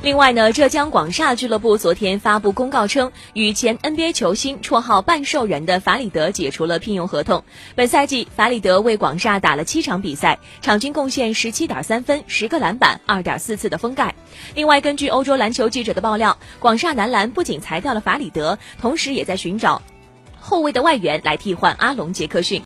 另外呢浙江广厦俱乐部昨天发布公告称与前 nba 球星绰号半兽人的法里德解除了聘用合同。本赛季法里德为广厦打了七场比赛场均贡献十七点三分十个篮板二点四次的封盖。另外根据欧洲篮球记者的爆料广厦男篮不仅裁掉了法里德同时也在寻找后卫的外援来替换阿隆杰克逊。